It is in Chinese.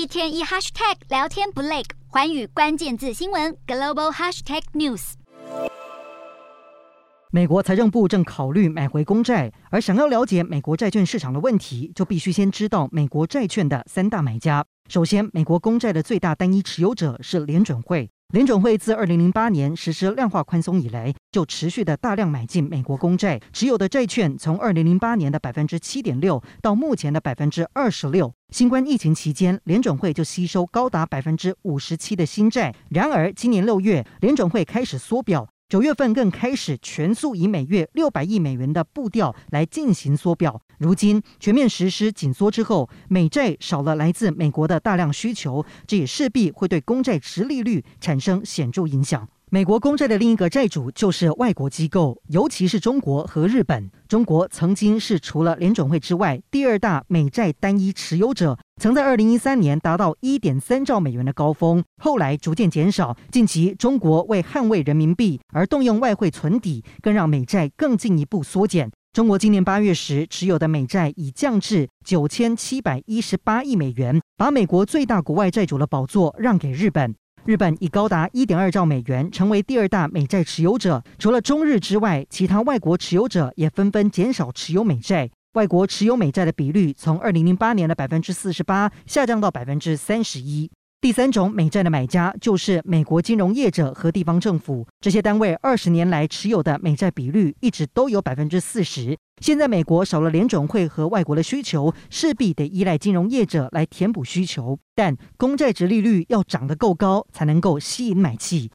一天一 hashtag 聊天不累，环宇关键字新闻 global hashtag news。美国财政部正考虑买回公债，而想要了解美国债券市场的问题，就必须先知道美国债券的三大买家。首先，美国公债的最大单一持有者是联准会。联准会自二零零八年实施量化宽松以来，就持续的大量买进美国公债，持有的债券从二零零八年的百分之七点六到目前的百分之二十六。新冠疫情期间，联准会就吸收高达百分之五十七的新债。然而，今年六月，联准会开始缩表。九月份更开始全速以每月六百亿美元的步调来进行缩表。如今全面实施紧缩之后，美债少了来自美国的大量需求，这也势必会对公债殖利率产生显著影响。美国公债的另一个债主就是外国机构，尤其是中国和日本。中国曾经是除了联准会之外第二大美债单一持有者，曾在二零一三年达到一点三兆美元的高峰，后来逐渐减少。近期中国为捍卫人民币而动用外汇存底，更让美债更进一步缩减。中国今年八月时持有的美债已降至九千七百一十八亿美元，把美国最大国外债主的宝座让给日本。日本以高达一点二兆美元成为第二大美债持有者，除了中日之外，其他外国持有者也纷纷减少持有美债。外国持有美债的比率从二零零八年的百分之四十八下降到百分之三十一。第三种美债的买家就是美国金融业者和地方政府，这些单位二十年来持有的美债比率一直都有百分之四十。现在美国少了联准会和外国的需求，势必得依赖金融业者来填补需求。但公债值利率要涨得够高，才能够吸引买气。